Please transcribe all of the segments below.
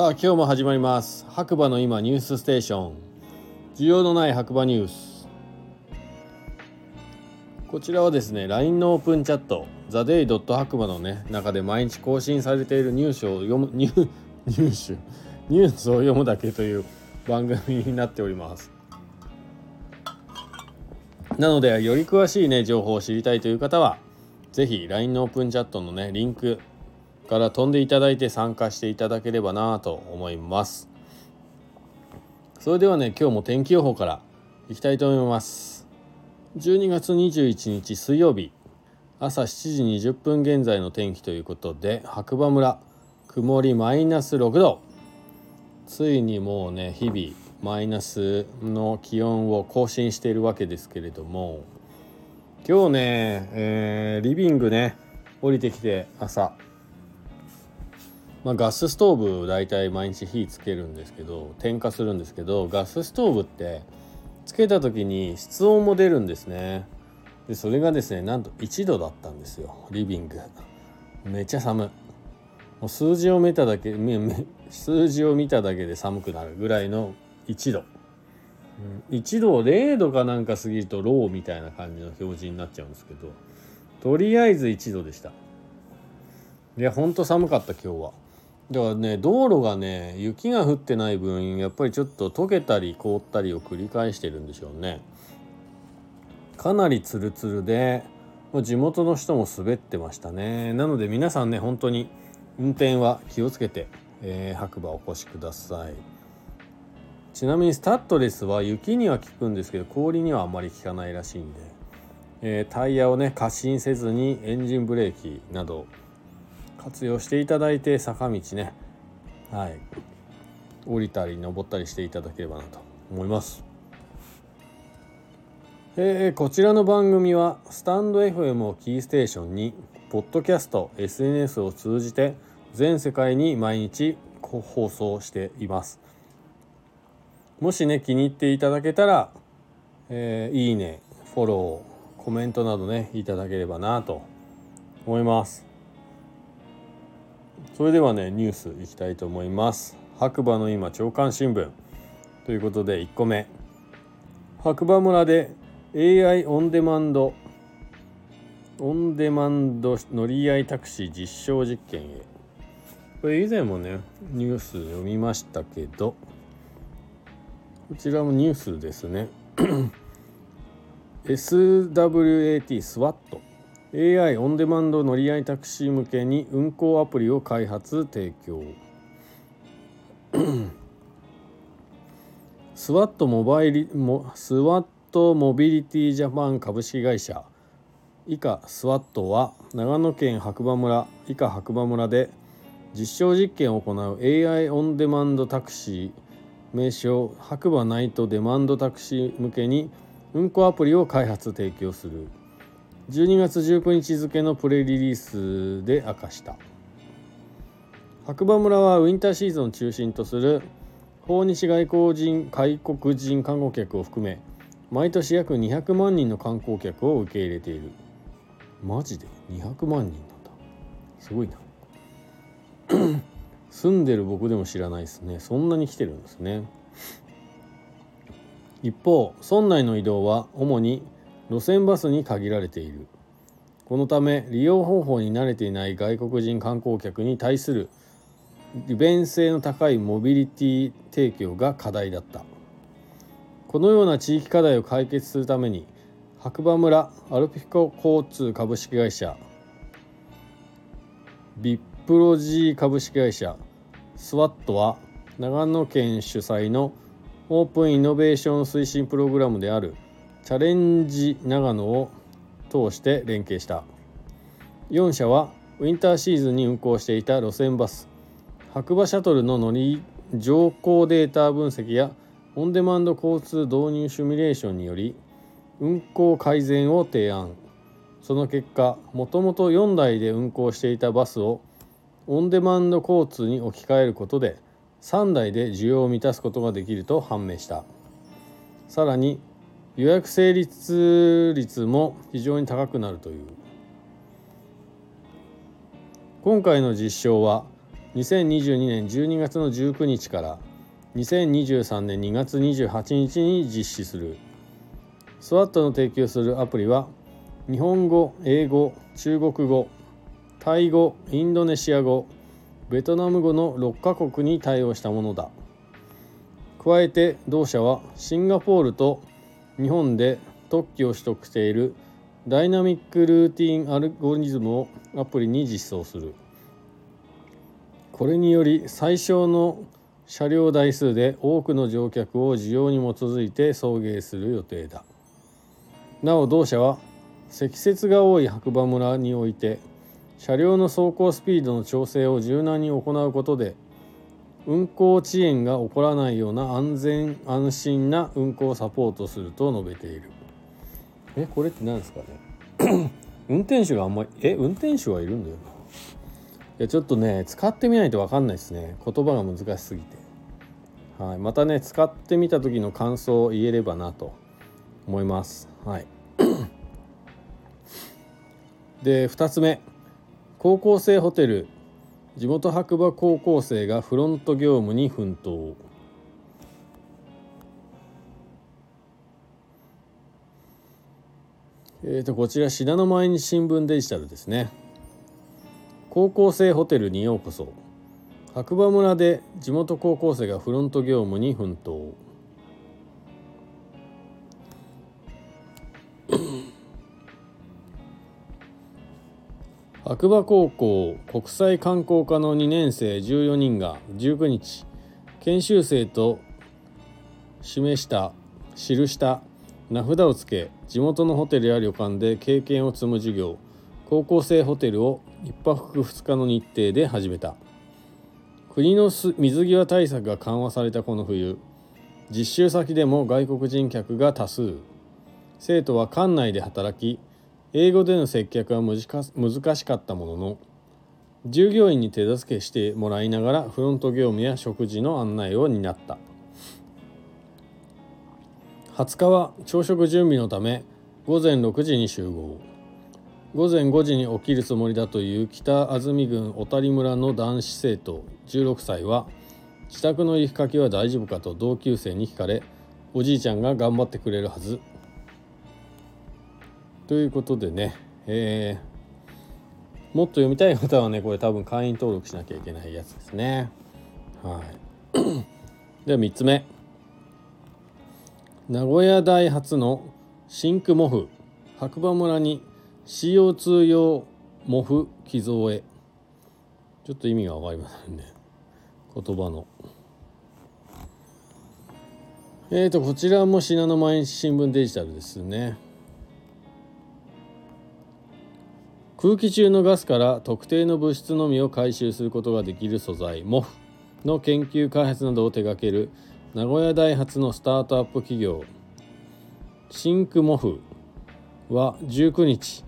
さあ今日も始まります。白馬の今ニュースステーション。需要のない白馬ニュース。こちらはですね LINE のオープンチャットザデイドット白馬のね中で毎日更新されているニュースを読むニュニュースニュースを読むだけという番組になっております。なのでより詳しいね情報を知りたいという方は是非 LINE のオープンチャットのねリンクから飛んでいただいて参加していただければなと思います。それではね今日も天気予報からいきたいと思います。12月21日水曜日朝7時20分現在の天気ということで白馬村曇りマイナス6度。ついにもうね日々マイナスの気温を更新しているわけですけれども今日ね、えー、リビングね降りてきて朝まあ、ガスストーブ大体毎日火つけるんですけど点火するんですけどガスストーブってつけた時に室温も出るんですね。でそれがですねなんと1度だったんですよ。リビング。めっちゃ寒もう数字を見ただけ数字を見ただけで寒くなるぐらいの1度、1度0度かなんか過ぎるとローみたいな感じの表示になっちゃうんですけどとりあえず1度でした。いやほんと寒かった今日は。だからね道路がね雪が降ってない分やっぱりちょっと溶けたり凍ったりを繰り返してるんでしょうね。かなりツルツルで地元の人も滑ってましたね。なので皆さんね本当に運転は気をつけて、えー、白馬お越しください。ちなみにスタッドレスは雪には効くんですけど氷にはあんまり効かないらしいんで、えー、タイヤをね過信せずにエンジンブレーキなど活用していただいて坂道ね。はい。降りたり登ったりしていただければなと思います。えー、こちらの番組はスタンド FM をキーステーションにポッドキャスト SNS を通じて全世界に毎日放送しています。もしね気に入っていただけたら、えー、いいねフォローコメントなどねいただければなと思います。それではねニュースいきたいと思います。白馬の今朝刊新聞。ということで1個目。白馬村で AI オンデマンドオンデマンド乗り合いタクシー実証実験へ。これ以前もねニュース読みましたけどこちらもニュースですね。SWAT SWAT AI オンデマンド乗り合いタクシー向けに運行アプリを開発提供。スワットモバイリモスワットモビリティジャパン株式会社。以下スワットは長野県白馬村以下白馬村で実証実験を行う AI オンデマンドタクシー名称白馬ナイトデマンドタクシー向けに運行アプリを開発提供する。12月19日付のプレリリースで明かした。白馬村はウィンターシーズンを中心とする訪日外国人外国人観光客を含め毎年約200万人の観光客を受け入れている。マジで200万人なんだ。すごいな。住んでる僕でも知らないですね。そんなに来てるんですね。一方村内の移動は主に路線バスに限られている。このため利用方法に慣れていない外国人観光客に対する利便性の高いモビリティ提供が課題だった。このような地域課題を解決するために白馬村アルピコ交通株式会社ビップロジー株式会社スワットは長野県主催のオープンイノベーション推進プログラムであるチャレンジ長野を通して連携した。4社はウィンターシーズンに運行していた路線バス。白馬シャトルの乗り乗降データ分析やオンデマンド交通導入シミュレーションにより運行改善を提案。その結果もともと4台で運行していたバスをオンデマンド交通に置き換えることで3台で需要を満たすことができると判明した。さらに予約成立率も非常に高くなるという。今回の実証は2022年12月の19日から2023年2月28日に実施する。SWAT の提供するアプリは日本語英語中国語タイ語インドネシア語ベトナム語の6カ国に対応したものだ。加えて同社はシンガポールと日本で特許を取得しているダイナミックルーティンアルゴリズムをアプリに実装する。これにより最小の車両台数で多くの乗客を需要に基づいて送迎する予定だ。なお同社は積雪が多い白馬村において車両の走行スピードの調整を柔軟に行うことで運行遅延が起こらないような安全安心な運行をサポートすると述べている。えこれって何ですかね？運転手があんまりえ運転手はいるんだよな。いやちょっとね使ってみないと分かんないですね。言葉が難しすぎて。はい。またね使ってみた時の感想を言えればなと思います。はい。で2つ目。高校生ホテル地元白馬高校生がフロント業務に奮闘。えーとこちら信濃毎日新聞デジタルですね。高校生ホテルにようこそ。白馬村で地元高校生がフロント業務に奮闘。白馬高校国際観光科の2年生14人が19日研修生と示した記した名札をつけ地元のホテルや旅館で経験を積む授業高校生ホテルを1泊2日の日程で始めた。国の水際対策が緩和されたこの冬実習先でも外国人客が多数。生徒は館内で働き英語での接客は難しかったものの従業員に手助けしてもらいながらフロント業務や食事の案内を担った。20日は朝食準備のため午前6時に集合。午前5時に起きるつもりだという北安住郡小谷村の男子生徒16歳は自宅の雪かきは大丈夫かと同級生に聞かれおじいちゃんが頑張ってくれるはず。ということでね、えー、もっと読みたい方はねこれ多分会員登録しなきゃいけないやつですね。はい。では3つ目。名古屋大初の真空モフ。白馬村に CO2 用モフ寄贈へ。ちょっと意味が分かりませんね。言葉の。えーとこちらも信濃毎日新聞デジタルですね。空気中のガスから特定の物質のみを回収することができる素材 MOF の研究開発などを手掛ける名古屋大発のスタートアップ企業シンクモフは19日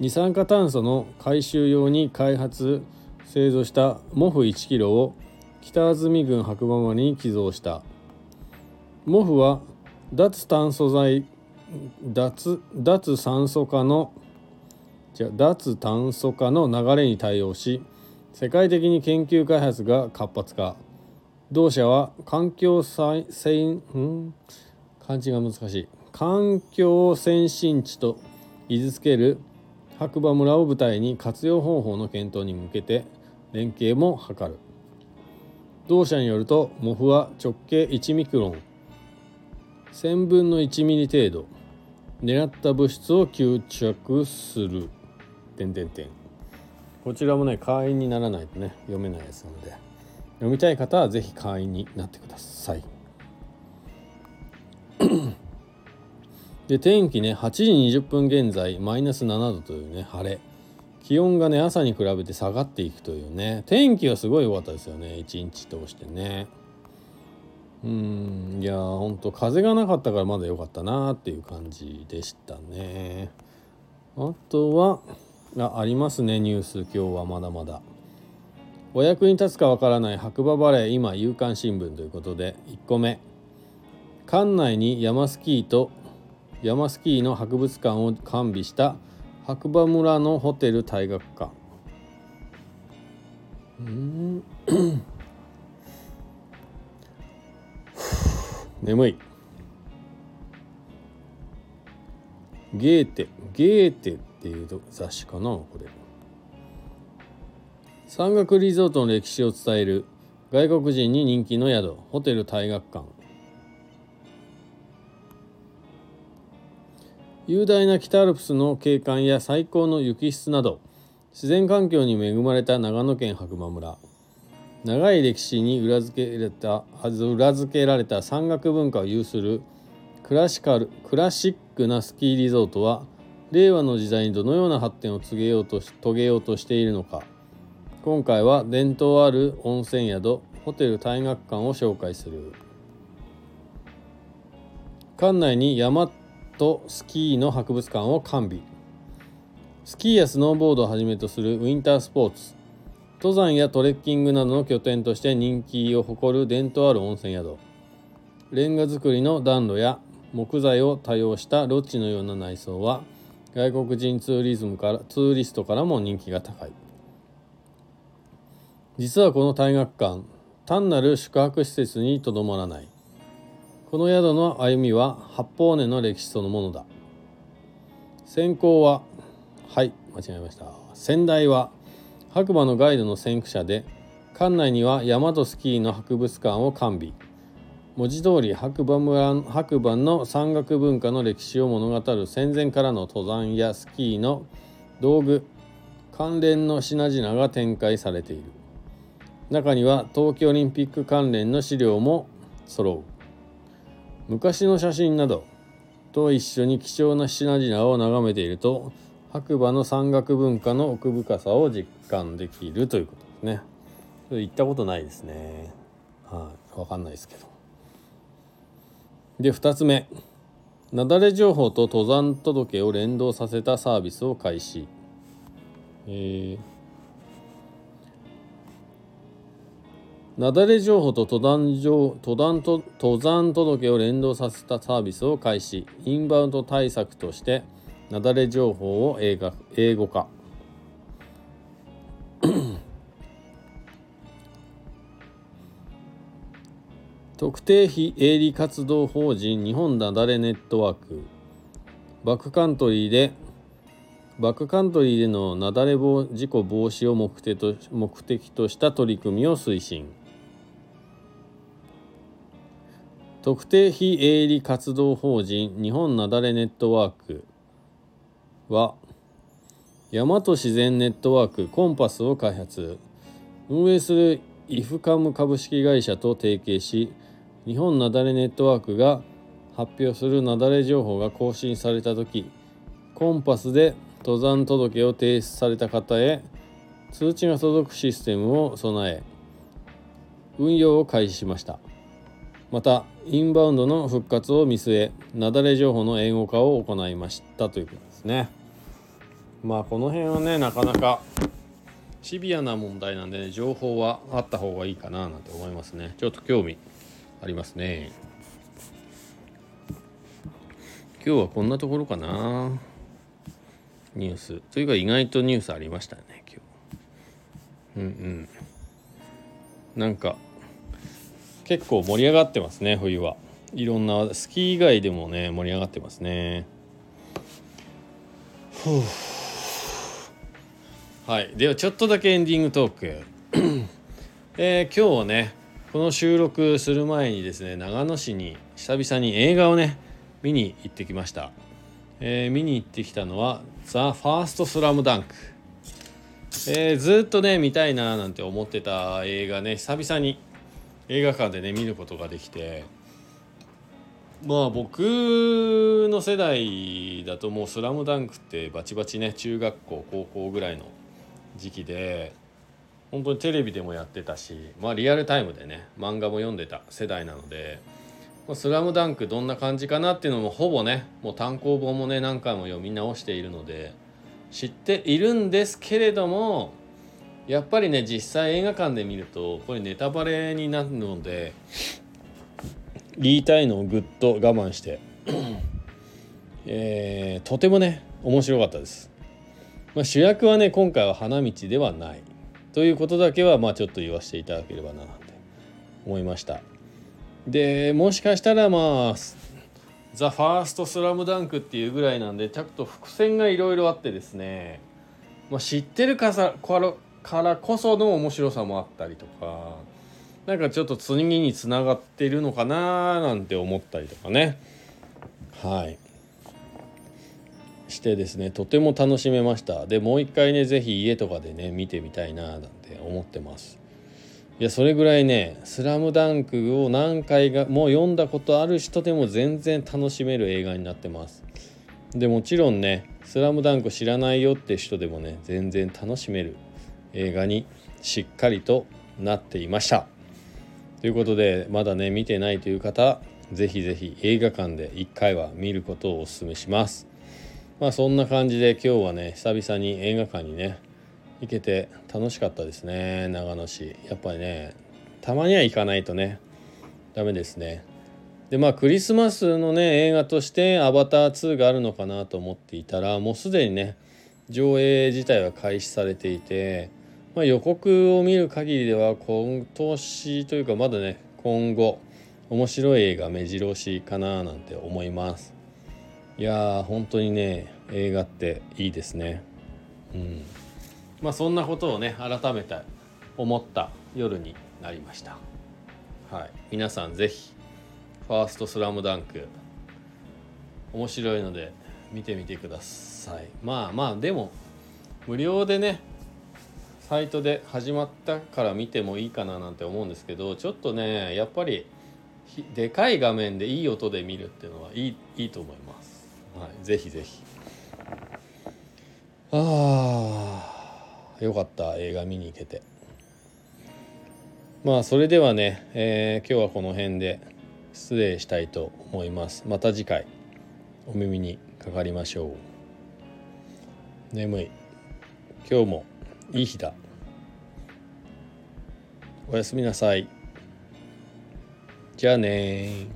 二酸化炭素の回収用に開発製造したモフ1キロを北安住郡白馬に寄贈した。モフは脱炭素剤脱脱酸素化のじゃ脱炭素化の流れに対応し世界的に研究開発が活発化。同社は環境再生ん？漢字が難しい。環境先進地と位置づける白馬村を舞台に活用方法の検討に向けて連携も図る。同社によるとモフは直径1ミクロン1000分の1ミリ程度狙った物質を吸着する。点点点。こちらもね会員にならないとね読めないやつなので。読みたい方は是非会員になってください。で天気ね8時20分現在マイナス7度というね晴れ。気温がね朝に比べて下がっていくというね天気はすごい良かったですよね一日通してね。うんいやほんと風がなかったからまだ良かったなっていう感じでしたね。あとはあありますねニュース。今日はまだまだ。お役に立つかわからない白馬バレー今夕刊新聞ということで1個目。館内に山スキーと山スキーの博物館を完備した白馬村のホテル大学館。うん。眠い。ゲーテ。ゲーテ。っていう雑誌かなこれ。山岳リゾートの歴史を伝える外国人に人気の宿ホテル大学館。雄大な北アルプスの景観や最高の雪質など自然環境に恵まれた長野県白馬村。長い歴史に裏付けられた裏付けられた山岳文化を有するクラシカルクラシックなスキーリゾートは令和の時代にどのような発展を告げようと遂げようとしているのか。今回は伝統ある温泉宿ホテル大学館を紹介する。館内に山とスキーの博物館を完備。スキーやスノーボードをはじめとするウィンタースポーツ。登山やトレッキングなどの拠点として人気を誇る伝統ある温泉宿。レンガ造りの暖炉や木材を多用したロッジのような内装は外国人ツーリズムからツーリストからも人気が高い。実はこの大学館単なる宿泊施設にとどまらない。この宿の歩みは八方根の歴史そのものだ。先行ははい間違えました。先代は白馬のガイドの先駆者で館内には山とスキーの博物館を完備。文字通り白馬村白馬の山岳文化の歴史を物語る戦前からの登山やスキーの道具関連の品々が展開されている中には冬季オリンピック関連の資料も揃う昔の写真などと一緒に貴重な品々を眺めていると白馬の山岳文化の奥深さを実感できるということですね。行ったことないですね。はい、わかんないですけど。で2つ目。雪崩情報と登山届を連動させたサービスを開始。えー。雪崩情報と登山登山と登山届を連動させたサービスを開始。インバウンド対策として雪崩情報を英語化。特定非営利活動法人日本雪崩ネットワーク。バックカントリーでバックカントリーでの雪崩事故防止を目的と目的とした取り組みを推進。特定非営利活動法人日本なだれネットワークは大和自然ネットワークコンパスを開発。運営するイフカム株式会社と提携し日本なだれネットワークが発表するなだれ情報が更新された時コンパスで登山届を提出された方へ通知が届くシステムを備え運用を開始しました。またインバウンドの復活を見据え雪崩情報の英語化を行いましたということですね。まあこの辺はねなかなかシビアな問題なんで、ね、情報はあった方がいいかななんて思いますね。ちょっと興味ありますね。今日はこんなところかな。ニュース。というか意外とニュースありましたね今日。うんうん。なんか結構盛り上がってますね冬は。いろんなスキー以外でもね盛り上がってますね。はい。ではちょっとだけエンディングトーク。えー、今日はねこの収録する前にですね長野市に久々に映画をね見に行ってきました、えー、見に行ってきたのは「ザ・ファーストスラムダンクえー、ずっとね見たいななんて思ってた映画ね久々に映画館でね見ることができて。まあ僕の世代だともう「スラムダンクってバチバチね中学校高校ぐらいの時期で本当にテレビでもやってたしまあリアルタイムでね漫画も読んでた世代なので「スラムダンクどんな感じかなっていうのもほぼねもう単行本もね何回も読み直しているので知っているんですけれどもやっぱりね実際映画館で見るとこれネタバレになるので言いたいのをぐっと我慢してえー、とてもね面白かったです、まあ、主役はね今回は花道ではない。ということだけはまあちょっと言わせていただければなって思いました。でもしかしたらまあ「ザ・ファーストスラムダンクっていうぐらいなんでちょっと伏線がいろいろあってですね、まあ、知ってるからからこその面白さもあったりとかなんかちょっと次につながってるのかななんて思ったりとかね。はい。してですねとても楽しめました。でもう一回ね是非家とかでね見てみたいななんて思ってます。いやそれぐらいね「スラムダンクを何回がもう読んだことある人でも全然楽しめる映画になってます。でもちろんね「スラムダンク知らないよって人でもね全然楽しめる映画にしっかりとなっていました。ということでまだね見てないという方ぜひぜひ映画館で1回は見ることをお勧めします。まあそんな感じで今日はね久々に映画館にね行けて楽しかったですね長野市。やっぱりねたまには行かないとねダメですね。でまあクリスマスのね映画として「アバター2」があるのかなと思っていたらもうすでにね上映自体は開始されていてまあ、予告を見る限りでは今年というかまだね今後面白い映画目白押しかななんて思います。いやー本当にね映画っていいですね。うん。まあそんなことをね改めて思った夜になりました。はい。皆さん是非ファーストスラムダンク面白いので見てみてください。まあまあでも無料でねサイトで始まったから見てもいいかななんて思うんですけどちょっとねやっぱりでかい画面でいい音で見るっていうのはいいいいと思います。はい、ぜひぜひ。ああよかった映画見に行けて。まあそれではね、えー、今日はこの辺で失礼したいと思います。また次回お耳にかかりましょう。眠い。今日もいい日だおやすみなさいじゃあね